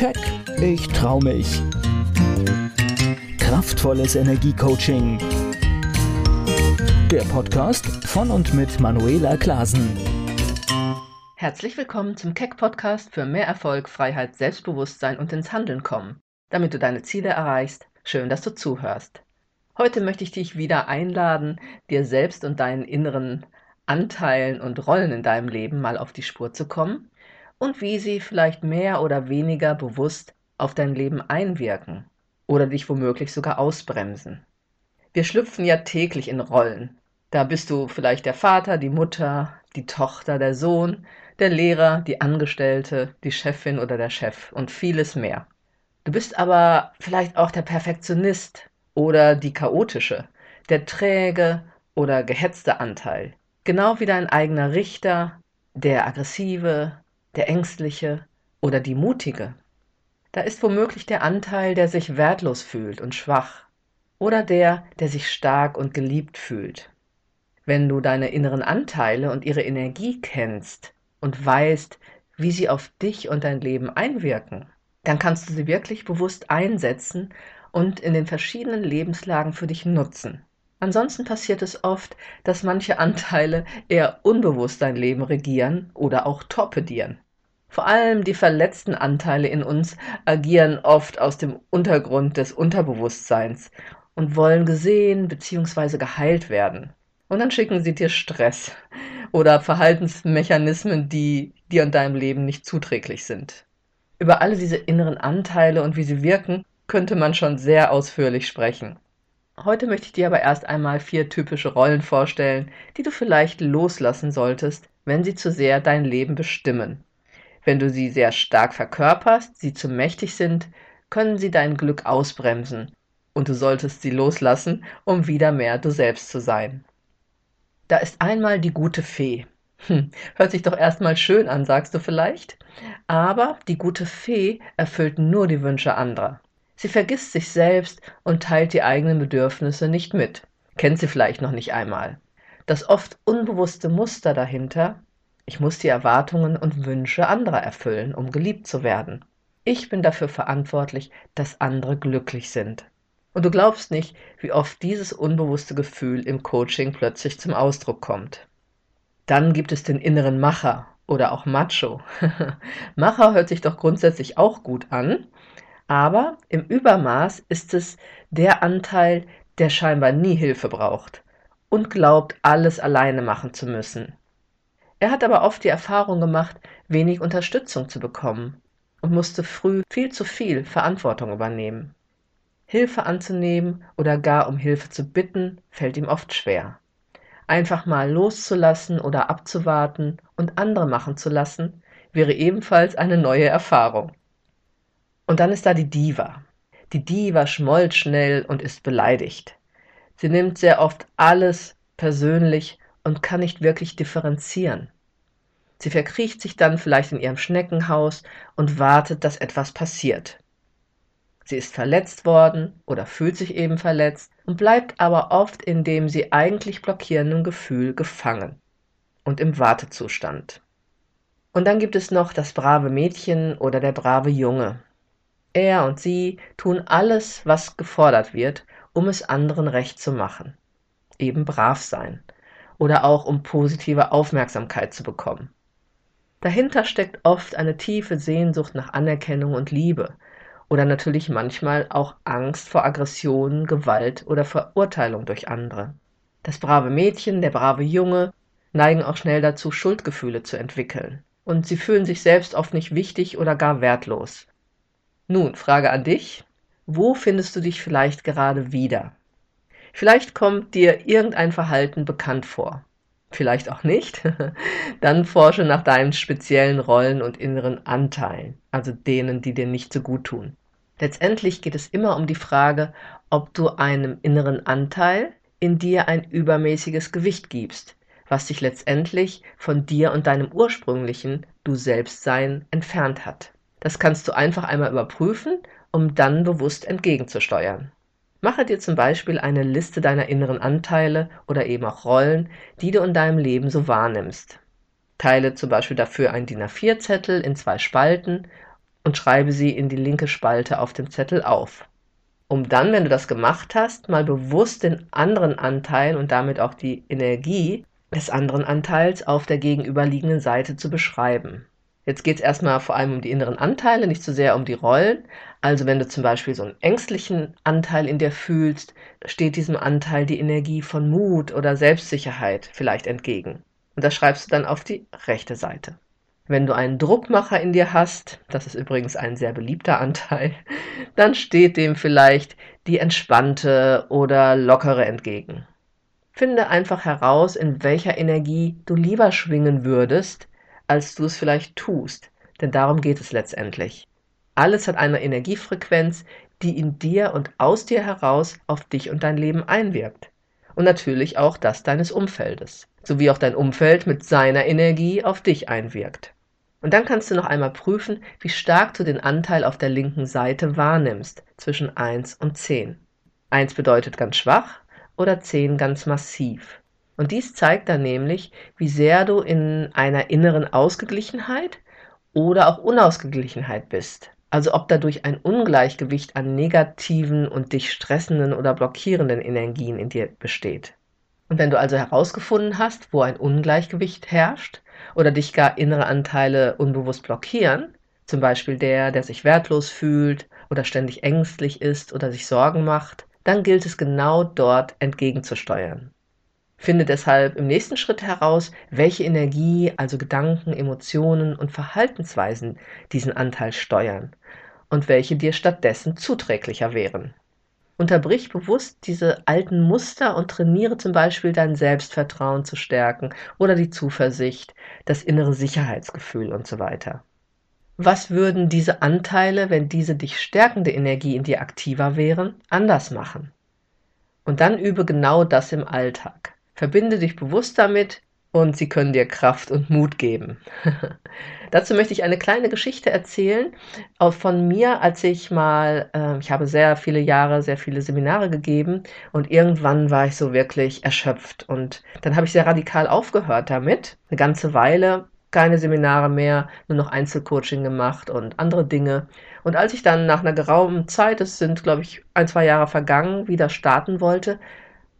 Keck, ich trau mich. Kraftvolles Energiecoaching. Der Podcast von und mit Manuela Klasen. Herzlich willkommen zum Keck Podcast für mehr Erfolg, Freiheit, Selbstbewusstsein und ins Handeln kommen, damit du deine Ziele erreichst. Schön, dass du zuhörst. Heute möchte ich dich wieder einladen, dir selbst und deinen inneren Anteilen und Rollen in deinem Leben mal auf die Spur zu kommen und wie sie vielleicht mehr oder weniger bewusst auf dein Leben einwirken oder dich womöglich sogar ausbremsen. Wir schlüpfen ja täglich in Rollen. Da bist du vielleicht der Vater, die Mutter, die Tochter, der Sohn, der Lehrer, die Angestellte, die Chefin oder der Chef und vieles mehr. Du bist aber vielleicht auch der Perfektionist oder die chaotische, der träge oder gehetzte Anteil, Genau wie dein eigener Richter, der aggressive, der ängstliche oder die mutige. Da ist womöglich der Anteil, der sich wertlos fühlt und schwach oder der, der sich stark und geliebt fühlt. Wenn du deine inneren Anteile und ihre Energie kennst und weißt, wie sie auf dich und dein Leben einwirken, dann kannst du sie wirklich bewusst einsetzen und in den verschiedenen Lebenslagen für dich nutzen. Ansonsten passiert es oft, dass manche Anteile eher unbewusst dein Leben regieren oder auch torpedieren. Vor allem die verletzten Anteile in uns agieren oft aus dem Untergrund des Unterbewusstseins und wollen gesehen bzw. geheilt werden. Und dann schicken sie dir Stress oder Verhaltensmechanismen, die dir und deinem Leben nicht zuträglich sind. Über alle diese inneren Anteile und wie sie wirken, könnte man schon sehr ausführlich sprechen. Heute möchte ich dir aber erst einmal vier typische Rollen vorstellen, die du vielleicht loslassen solltest, wenn sie zu sehr dein Leben bestimmen. Wenn du sie sehr stark verkörperst, sie zu mächtig sind, können sie dein Glück ausbremsen und du solltest sie loslassen, um wieder mehr du selbst zu sein. Da ist einmal die gute Fee. Hm, hört sich doch erstmal schön an, sagst du vielleicht? Aber die gute Fee erfüllt nur die Wünsche anderer. Sie vergisst sich selbst und teilt die eigenen Bedürfnisse nicht mit. Kennt sie vielleicht noch nicht einmal. Das oft unbewusste Muster dahinter, ich muss die Erwartungen und Wünsche anderer erfüllen, um geliebt zu werden. Ich bin dafür verantwortlich, dass andere glücklich sind. Und du glaubst nicht, wie oft dieses unbewusste Gefühl im Coaching plötzlich zum Ausdruck kommt. Dann gibt es den inneren Macher oder auch Macho. Macher hört sich doch grundsätzlich auch gut an, aber im Übermaß ist es der Anteil, der scheinbar nie Hilfe braucht und glaubt, alles alleine machen zu müssen. Er hat aber oft die Erfahrung gemacht, wenig Unterstützung zu bekommen und musste früh viel zu viel Verantwortung übernehmen. Hilfe anzunehmen oder gar um Hilfe zu bitten, fällt ihm oft schwer. Einfach mal loszulassen oder abzuwarten und andere machen zu lassen, wäre ebenfalls eine neue Erfahrung. Und dann ist da die Diva. Die Diva schmollt schnell und ist beleidigt. Sie nimmt sehr oft alles persönlich und kann nicht wirklich differenzieren. Sie verkriecht sich dann vielleicht in ihrem Schneckenhaus und wartet, dass etwas passiert. Sie ist verletzt worden oder fühlt sich eben verletzt und bleibt aber oft in dem sie eigentlich blockierenden Gefühl gefangen und im Wartezustand. Und dann gibt es noch das brave Mädchen oder der brave Junge. Er und sie tun alles, was gefordert wird, um es anderen recht zu machen. Eben brav sein. Oder auch um positive Aufmerksamkeit zu bekommen. Dahinter steckt oft eine tiefe Sehnsucht nach Anerkennung und Liebe. Oder natürlich manchmal auch Angst vor Aggressionen, Gewalt oder Verurteilung durch andere. Das brave Mädchen, der brave Junge neigen auch schnell dazu, Schuldgefühle zu entwickeln. Und sie fühlen sich selbst oft nicht wichtig oder gar wertlos. Nun, Frage an dich. Wo findest du dich vielleicht gerade wieder? Vielleicht kommt dir irgendein Verhalten bekannt vor. Vielleicht auch nicht. Dann forsche nach deinen speziellen Rollen und inneren Anteilen, also denen, die dir nicht so gut tun. Letztendlich geht es immer um die Frage, ob du einem inneren Anteil in dir ein übermäßiges Gewicht gibst, was dich letztendlich von dir und deinem ursprünglichen Du Selbstsein entfernt hat. Das kannst du einfach einmal überprüfen, um dann bewusst entgegenzusteuern. Mache dir zum Beispiel eine Liste deiner inneren Anteile oder eben auch Rollen, die du in deinem Leben so wahrnimmst. Teile zum Beispiel dafür einen DIN A4-Zettel in zwei Spalten und schreibe sie in die linke Spalte auf dem Zettel auf. Um dann, wenn du das gemacht hast, mal bewusst den anderen Anteil und damit auch die Energie des anderen Anteils auf der gegenüberliegenden Seite zu beschreiben. Jetzt geht es erstmal vor allem um die inneren Anteile, nicht so sehr um die Rollen. Also wenn du zum Beispiel so einen ängstlichen Anteil in dir fühlst, steht diesem Anteil die Energie von Mut oder Selbstsicherheit vielleicht entgegen. Und das schreibst du dann auf die rechte Seite. Wenn du einen Druckmacher in dir hast, das ist übrigens ein sehr beliebter Anteil, dann steht dem vielleicht die entspannte oder lockere entgegen. Finde einfach heraus, in welcher Energie du lieber schwingen würdest, als du es vielleicht tust, denn darum geht es letztendlich. Alles hat eine Energiefrequenz, die in dir und aus dir heraus auf dich und dein Leben einwirkt. Und natürlich auch das deines Umfeldes, sowie auch dein Umfeld mit seiner Energie auf dich einwirkt. Und dann kannst du noch einmal prüfen, wie stark du den Anteil auf der linken Seite wahrnimmst, zwischen 1 und 10. 1 bedeutet ganz schwach oder 10 ganz massiv. Und dies zeigt dann nämlich, wie sehr du in einer inneren Ausgeglichenheit oder auch Unausgeglichenheit bist. Also ob dadurch ein Ungleichgewicht an negativen und dich stressenden oder blockierenden Energien in dir besteht. Und wenn du also herausgefunden hast, wo ein Ungleichgewicht herrscht oder dich gar innere Anteile unbewusst blockieren, zum Beispiel der, der sich wertlos fühlt oder ständig ängstlich ist oder sich Sorgen macht, dann gilt es genau dort entgegenzusteuern. Finde deshalb im nächsten Schritt heraus, welche Energie, also Gedanken, Emotionen und Verhaltensweisen diesen Anteil steuern und welche dir stattdessen zuträglicher wären. Unterbrich bewusst diese alten Muster und trainiere zum Beispiel dein Selbstvertrauen zu stärken oder die Zuversicht, das innere Sicherheitsgefühl und so weiter. Was würden diese Anteile, wenn diese dich stärkende Energie in dir aktiver wären, anders machen? Und dann übe genau das im Alltag. Verbinde dich bewusst damit und sie können dir Kraft und Mut geben. Dazu möchte ich eine kleine Geschichte erzählen von mir, als ich mal, äh, ich habe sehr viele Jahre, sehr viele Seminare gegeben und irgendwann war ich so wirklich erschöpft und dann habe ich sehr radikal aufgehört damit, eine ganze Weile keine Seminare mehr, nur noch Einzelcoaching gemacht und andere Dinge. Und als ich dann nach einer geraumen Zeit, es sind, glaube ich, ein, zwei Jahre vergangen, wieder starten wollte,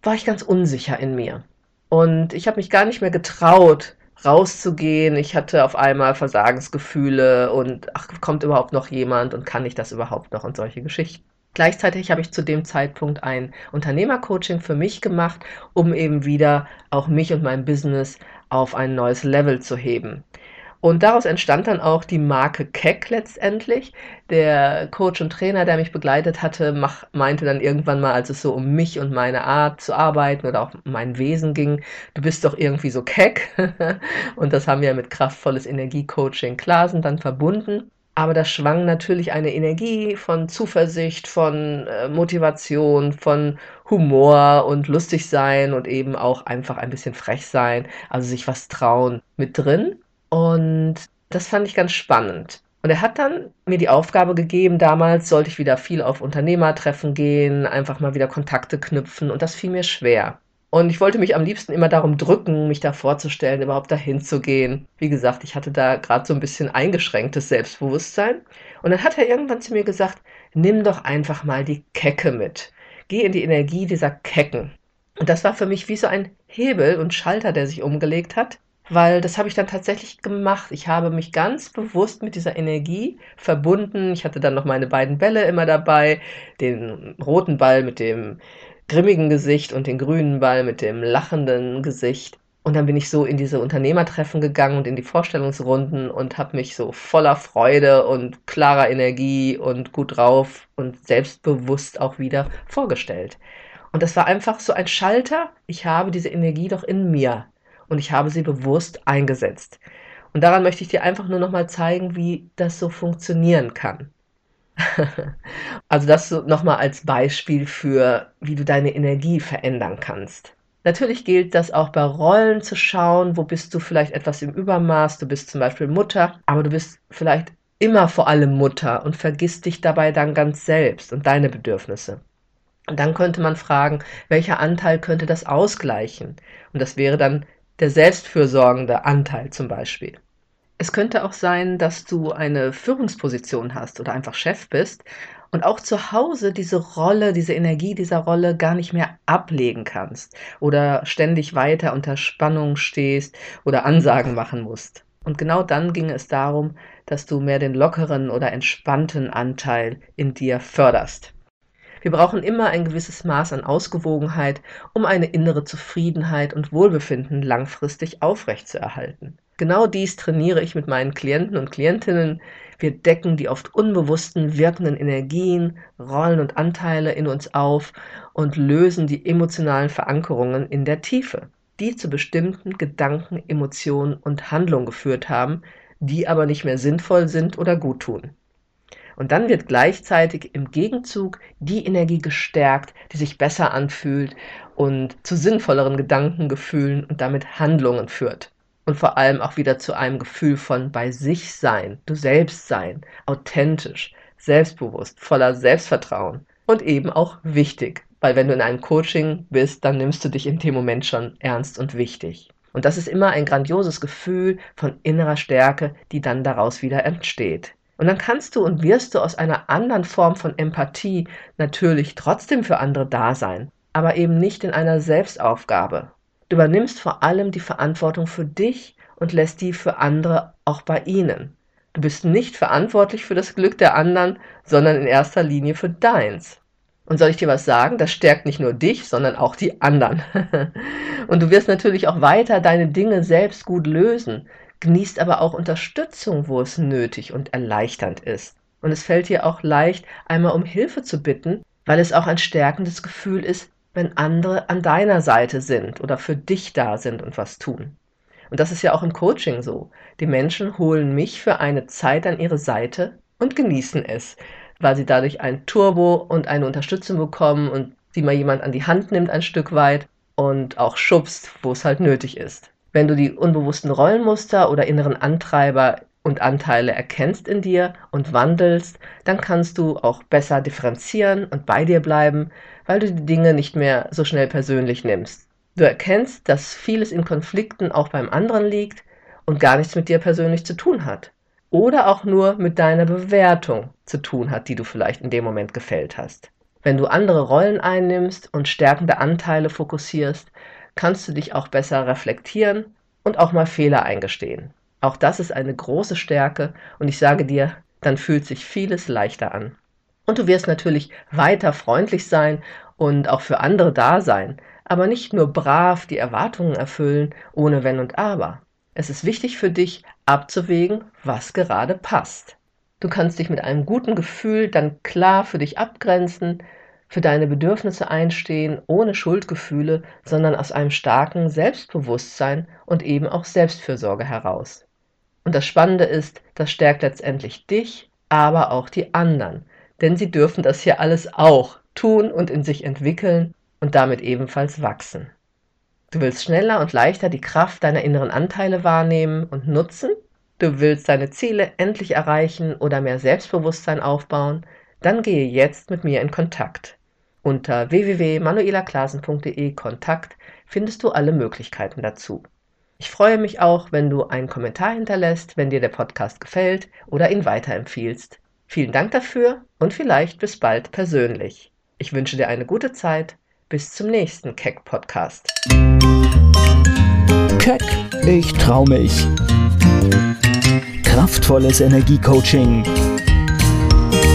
war ich ganz unsicher in mir. Und ich habe mich gar nicht mehr getraut, rauszugehen. Ich hatte auf einmal Versagensgefühle und ach, kommt überhaupt noch jemand und kann ich das überhaupt noch und solche Geschichten. Gleichzeitig habe ich zu dem Zeitpunkt ein Unternehmercoaching für mich gemacht, um eben wieder auch mich und mein Business auf ein neues Level zu heben. Und daraus entstand dann auch die Marke Keck letztendlich. Der Coach und Trainer, der mich begleitet hatte, mach, meinte dann irgendwann mal, als es so um mich und meine Art zu arbeiten oder auch mein Wesen ging, du bist doch irgendwie so keck. und das haben wir mit kraftvolles Energiecoaching Klasen dann verbunden. Aber da schwang natürlich eine Energie von Zuversicht, von äh, Motivation, von Humor und lustig sein und eben auch einfach ein bisschen frech sein, also sich was trauen mit drin. Und das fand ich ganz spannend. Und er hat dann mir die Aufgabe gegeben, damals sollte ich wieder viel auf Unternehmertreffen gehen, einfach mal wieder Kontakte knüpfen und das fiel mir schwer. Und ich wollte mich am liebsten immer darum drücken, mich da vorzustellen, überhaupt dahin zu gehen. Wie gesagt, ich hatte da gerade so ein bisschen eingeschränktes Selbstbewusstsein. Und dann hat er irgendwann zu mir gesagt, nimm doch einfach mal die Kecke mit. Geh in die Energie dieser Kecken. Und das war für mich wie so ein Hebel und Schalter, der sich umgelegt hat weil das habe ich dann tatsächlich gemacht. Ich habe mich ganz bewusst mit dieser Energie verbunden. Ich hatte dann noch meine beiden Bälle immer dabei, den roten Ball mit dem grimmigen Gesicht und den grünen Ball mit dem lachenden Gesicht. Und dann bin ich so in diese Unternehmertreffen gegangen und in die Vorstellungsrunden und habe mich so voller Freude und klarer Energie und gut drauf und selbstbewusst auch wieder vorgestellt. Und das war einfach so ein Schalter. Ich habe diese Energie doch in mir und ich habe sie bewusst eingesetzt. Und daran möchte ich dir einfach nur noch mal zeigen, wie das so funktionieren kann. also das so noch mal als Beispiel für, wie du deine Energie verändern kannst. Natürlich gilt das auch bei Rollen zu schauen, wo bist du vielleicht etwas im Übermaß, du bist zum Beispiel Mutter, aber du bist vielleicht immer vor allem Mutter und vergisst dich dabei dann ganz selbst und deine Bedürfnisse. Und dann könnte man fragen, welcher Anteil könnte das ausgleichen? Und das wäre dann der selbstfürsorgende Anteil zum Beispiel. Es könnte auch sein, dass du eine Führungsposition hast oder einfach Chef bist und auch zu Hause diese Rolle, diese Energie dieser Rolle gar nicht mehr ablegen kannst oder ständig weiter unter Spannung stehst oder Ansagen machen musst. Und genau dann ging es darum, dass du mehr den lockeren oder entspannten Anteil in dir förderst. Wir brauchen immer ein gewisses Maß an Ausgewogenheit, um eine innere Zufriedenheit und Wohlbefinden langfristig aufrechtzuerhalten. Genau dies trainiere ich mit meinen Klienten und Klientinnen. Wir decken die oft unbewussten wirkenden Energien, Rollen und Anteile in uns auf und lösen die emotionalen Verankerungen in der Tiefe, die zu bestimmten Gedanken, Emotionen und Handlungen geführt haben, die aber nicht mehr sinnvoll sind oder gut tun. Und dann wird gleichzeitig im Gegenzug die Energie gestärkt, die sich besser anfühlt und zu sinnvolleren Gedanken, Gefühlen und damit Handlungen führt und vor allem auch wieder zu einem Gefühl von bei sich sein, du selbst sein, authentisch, selbstbewusst, voller Selbstvertrauen und eben auch wichtig, weil wenn du in einem Coaching bist, dann nimmst du dich in dem Moment schon ernst und wichtig. Und das ist immer ein grandioses Gefühl von innerer Stärke, die dann daraus wieder entsteht. Und dann kannst du und wirst du aus einer anderen Form von Empathie natürlich trotzdem für andere da sein, aber eben nicht in einer Selbstaufgabe Du übernimmst vor allem die Verantwortung für dich und lässt die für andere auch bei ihnen. Du bist nicht verantwortlich für das Glück der anderen, sondern in erster Linie für deins. Und soll ich dir was sagen? Das stärkt nicht nur dich, sondern auch die anderen. und du wirst natürlich auch weiter deine Dinge selbst gut lösen, genießt aber auch Unterstützung, wo es nötig und erleichternd ist. Und es fällt dir auch leicht, einmal um Hilfe zu bitten, weil es auch ein stärkendes Gefühl ist, wenn andere an deiner Seite sind oder für dich da sind und was tun. Und das ist ja auch im Coaching so. Die Menschen holen mich für eine Zeit an ihre Seite und genießen es, weil sie dadurch ein Turbo und eine Unterstützung bekommen und sie mal jemand an die Hand nimmt ein Stück weit und auch schubst, wo es halt nötig ist. Wenn du die unbewussten Rollenmuster oder inneren Antreiber und Anteile erkennst in dir und wandelst, dann kannst du auch besser differenzieren und bei dir bleiben, weil du die Dinge nicht mehr so schnell persönlich nimmst. Du erkennst, dass vieles in Konflikten auch beim anderen liegt und gar nichts mit dir persönlich zu tun hat. Oder auch nur mit deiner Bewertung zu tun hat, die du vielleicht in dem Moment gefällt hast. Wenn du andere Rollen einnimmst und stärkende Anteile fokussierst, kannst du dich auch besser reflektieren und auch mal Fehler eingestehen. Auch das ist eine große Stärke und ich sage dir, dann fühlt sich vieles leichter an. Und du wirst natürlich weiter freundlich sein und auch für andere da sein, aber nicht nur brav die Erwartungen erfüllen, ohne Wenn und Aber. Es ist wichtig für dich abzuwägen, was gerade passt. Du kannst dich mit einem guten Gefühl dann klar für dich abgrenzen, für deine Bedürfnisse einstehen, ohne Schuldgefühle, sondern aus einem starken Selbstbewusstsein und eben auch Selbstfürsorge heraus. Und das Spannende ist, das stärkt letztendlich dich, aber auch die anderen, denn sie dürfen das hier alles auch tun und in sich entwickeln und damit ebenfalls wachsen. Du willst schneller und leichter die Kraft deiner inneren Anteile wahrnehmen und nutzen? Du willst deine Ziele endlich erreichen oder mehr Selbstbewusstsein aufbauen? Dann gehe jetzt mit mir in Kontakt. Unter www.manuelaklasen.de Kontakt findest du alle Möglichkeiten dazu. Ich freue mich auch, wenn du einen Kommentar hinterlässt, wenn dir der Podcast gefällt oder ihn weiterempfiehlst. Vielen Dank dafür und vielleicht bis bald persönlich. Ich wünsche dir eine gute Zeit. Bis zum nächsten Keck Podcast. Keck, ich trau mich. Kraftvolles Energiecoaching.